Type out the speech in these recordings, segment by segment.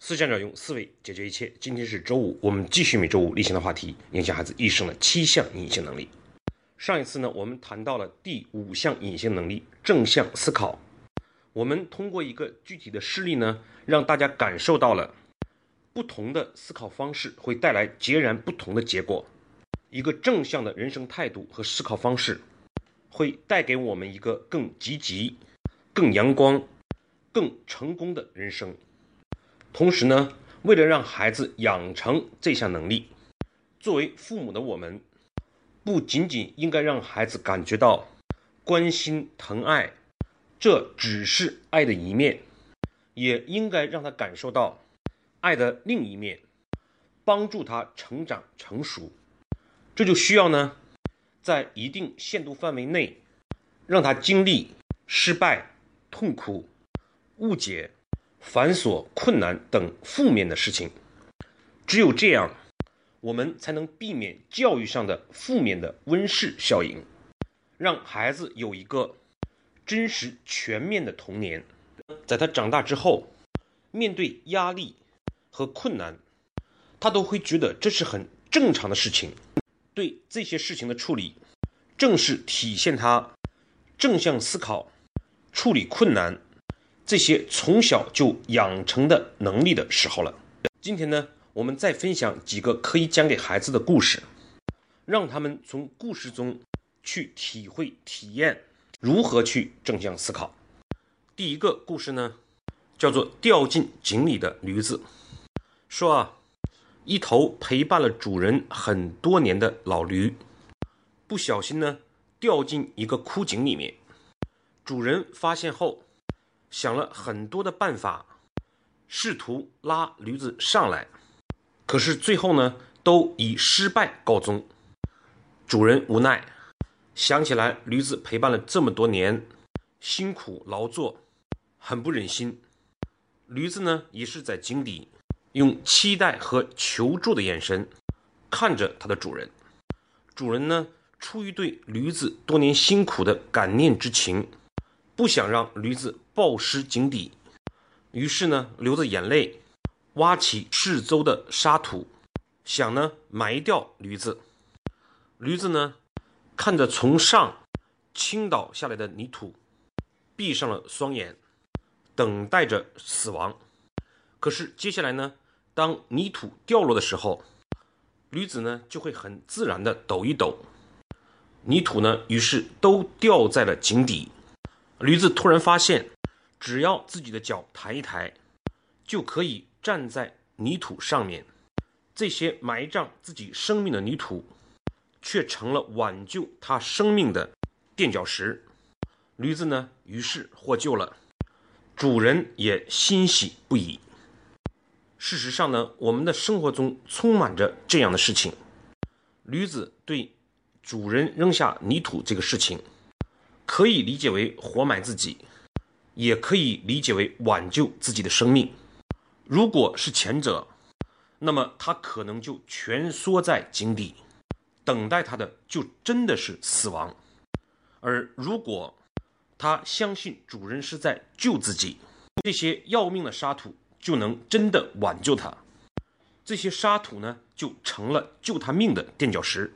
思想者用思维解决一切。今天是周五，我们继续每周五例行的话题，影响孩子一生的七项隐性能力。上一次呢，我们谈到了第五项隐性能力——正向思考。我们通过一个具体的事例呢，让大家感受到了不同的思考方式会带来截然不同的结果。一个正向的人生态度和思考方式，会带给我们一个更积极、更阳光、更成功的人生。同时呢，为了让孩子养成这项能力，作为父母的我们，不仅仅应该让孩子感觉到关心疼爱，这只是爱的一面，也应该让他感受到爱的另一面，帮助他成长成熟。这就需要呢，在一定限度范围内，让他经历失败、痛苦、误解。繁琐、困难等负面的事情，只有这样，我们才能避免教育上的负面的温室效应，让孩子有一个真实全面的童年。在他长大之后，面对压力和困难，他都会觉得这是很正常的事情。对这些事情的处理，正是体现他正向思考、处理困难。这些从小就养成的能力的时候了。今天呢，我们再分享几个可以讲给孩子的故事，让他们从故事中去体会、体验如何去正向思考。第一个故事呢，叫做掉进井里的驴子。说啊，一头陪伴了主人很多年的老驴，不小心呢掉进一个枯井里面，主人发现后。想了很多的办法，试图拉驴子上来，可是最后呢，都以失败告终。主人无奈，想起来驴子陪伴了这么多年，辛苦劳作，很不忍心。驴子呢，也是在井底，用期待和求助的眼神看着它的主人。主人呢，出于对驴子多年辛苦的感念之情。不想让驴子暴尸井底，于是呢，流着眼泪，挖起四周的沙土，想呢埋掉驴子。驴子呢，看着从上倾倒下来的泥土，闭上了双眼，等待着死亡。可是接下来呢，当泥土掉落的时候，驴子呢就会很自然的抖一抖，泥土呢，于是都掉在了井底。驴子突然发现，只要自己的脚抬一抬，就可以站在泥土上面。这些埋葬自己生命的泥土，却成了挽救他生命的垫脚石。驴子呢，于是获救了，主人也欣喜不已。事实上呢，我们的生活中充满着这样的事情。驴子对主人扔下泥土这个事情。可以理解为活埋自己，也可以理解为挽救自己的生命。如果是前者，那么他可能就蜷缩在井底，等待他的就真的是死亡；而如果他相信主人是在救自己，这些要命的沙土就能真的挽救他。这些沙土呢，就成了救他命的垫脚石。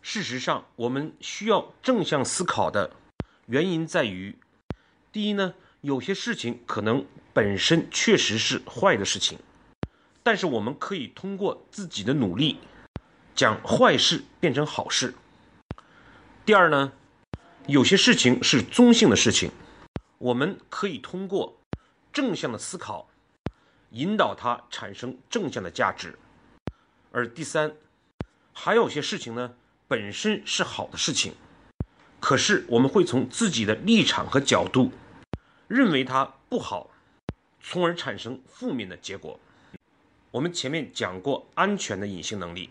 事实上，我们需要正向思考的。原因在于，第一呢，有些事情可能本身确实是坏的事情，但是我们可以通过自己的努力，将坏事变成好事。第二呢，有些事情是中性的事情，我们可以通过正向的思考，引导它产生正向的价值。而第三，还有些事情呢，本身是好的事情。可是我们会从自己的立场和角度，认为它不好，从而产生负面的结果。我们前面讲过安全的隐性能力，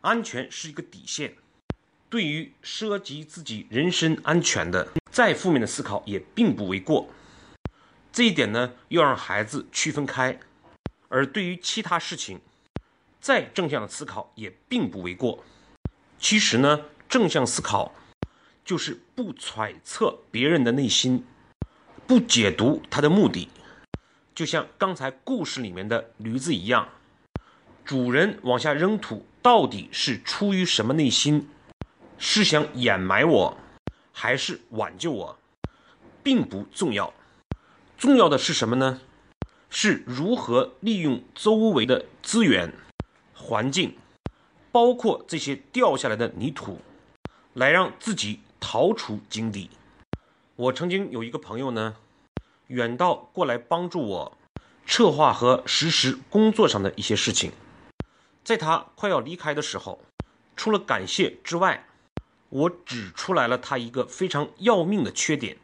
安全是一个底线。对于涉及自己人身安全的，再负面的思考也并不为过。这一点呢，要让孩子区分开。而对于其他事情，再正向的思考也并不为过。其实呢，正向思考。就是不揣测别人的内心，不解读他的目的，就像刚才故事里面的驴子一样，主人往下扔土，到底是出于什么内心？是想掩埋我，还是挽救我，并不重要。重要的是什么呢？是如何利用周围的资源、环境，包括这些掉下来的泥土，来让自己逃出井底。我曾经有一个朋友呢。远道过来帮助我策划和实施工作上的一些事情，在他快要离开的时候，除了感谢之外，我指出来了他一个非常要命的缺点，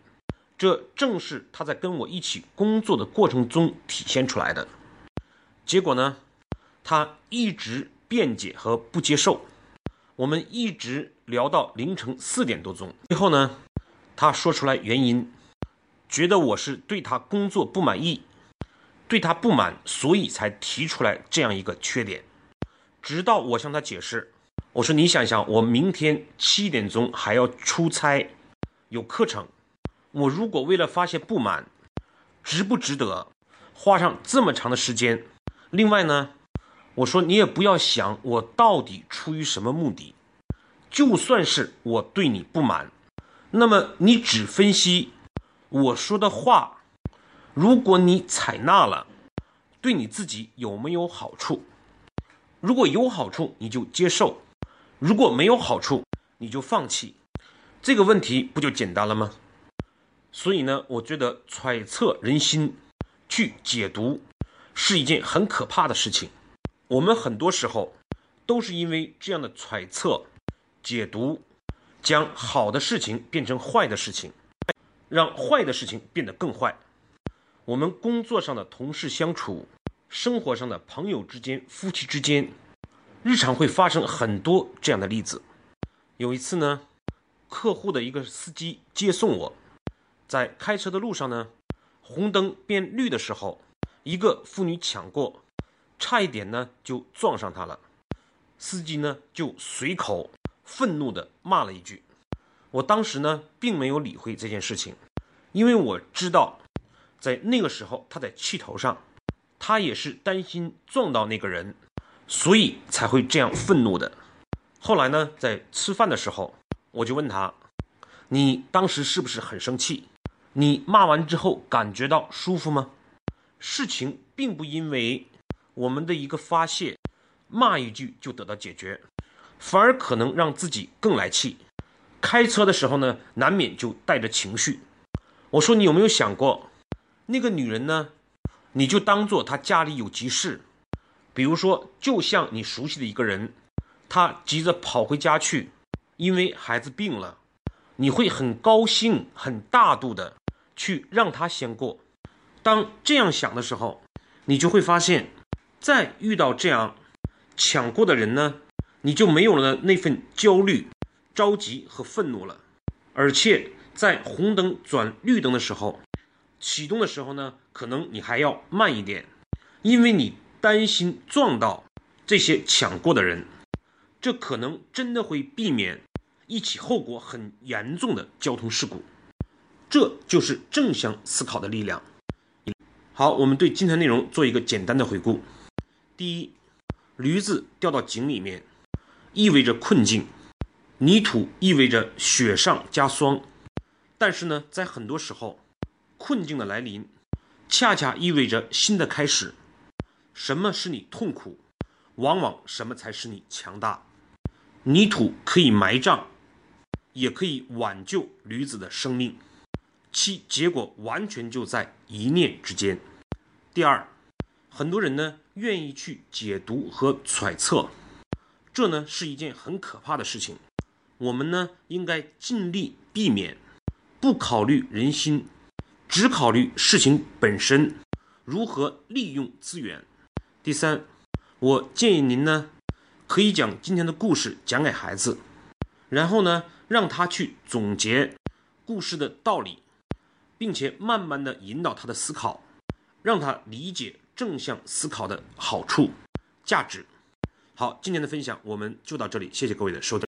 这正是他在跟我一起工作的过程中体现出来的。结果呢，他一直辩解和不接受，我们一直聊到凌晨四点多钟，最后呢，他说出来原因。觉得我是对他工作不满意，对他不满，所以才提出来这样一个缺点。直到我向他解释，我说：“你想想，我明天七点钟还要出差，有课程，我如果为了发泄不满，值不值得花上这么长的时间？另外呢，我说你也不要想我到底出于什么目的，就算是我对你不满，那么你只分析。”我说的话，如果你采纳了，对你自己有没有好处？如果有好处，你就接受；如果没有好处，你就放弃。这个问题不就简单了吗？所以呢，我觉得揣测人心、去解读，是一件很可怕的事情。我们很多时候都是因为这样的揣测、解读，将好的事情变成坏的事情。让坏的事情变得更坏。我们工作上的同事相处，生活上的朋友之间、夫妻之间，日常会发生很多这样的例子。有一次呢，客户的一个司机接送我，在开车的路上呢，红灯变绿的时候，一个妇女抢过，差一点呢就撞上他了。司机呢就随口愤怒地骂了一句。我当时呢，并没有理会这件事情，因为我知道，在那个时候他在气头上，他也是担心撞到那个人，所以才会这样愤怒的。后来呢，在吃饭的时候，我就问他：“你当时是不是很生气？你骂完之后感觉到舒服吗？”事情并不因为我们的一个发泄，骂一句就得到解决，反而可能让自己更来气。开车的时候呢，难免就带着情绪。我说你有没有想过，那个女人呢？你就当做她家里有急事，比如说，就像你熟悉的一个人，她急着跑回家去，因为孩子病了，你会很高兴、很大度的去让她先过。当这样想的时候，你就会发现，再遇到这样抢过的人呢，你就没有了那份焦虑。着急和愤怒了，而且在红灯转绿灯的时候，启动的时候呢，可能你还要慢一点，因为你担心撞到这些抢过的人，这可能真的会避免一起后果很严重的交通事故。这就是正向思考的力量。好，我们对今天内容做一个简单的回顾。第一，驴子掉到井里面，意味着困境。泥土意味着雪上加霜，但是呢，在很多时候，困境的来临，恰恰意味着新的开始。什么是你痛苦，往往什么才是你强大。泥土可以埋葬，也可以挽救驴子的生命，其结果完全就在一念之间。第二，很多人呢愿意去解读和揣测，这呢是一件很可怕的事情。我们呢，应该尽力避免不考虑人心，只考虑事情本身如何利用资源。第三，我建议您呢，可以将今天的故事讲给孩子，然后呢，让他去总结故事的道理，并且慢慢的引导他的思考，让他理解正向思考的好处、价值。好，今天的分享我们就到这里，谢谢各位的收听。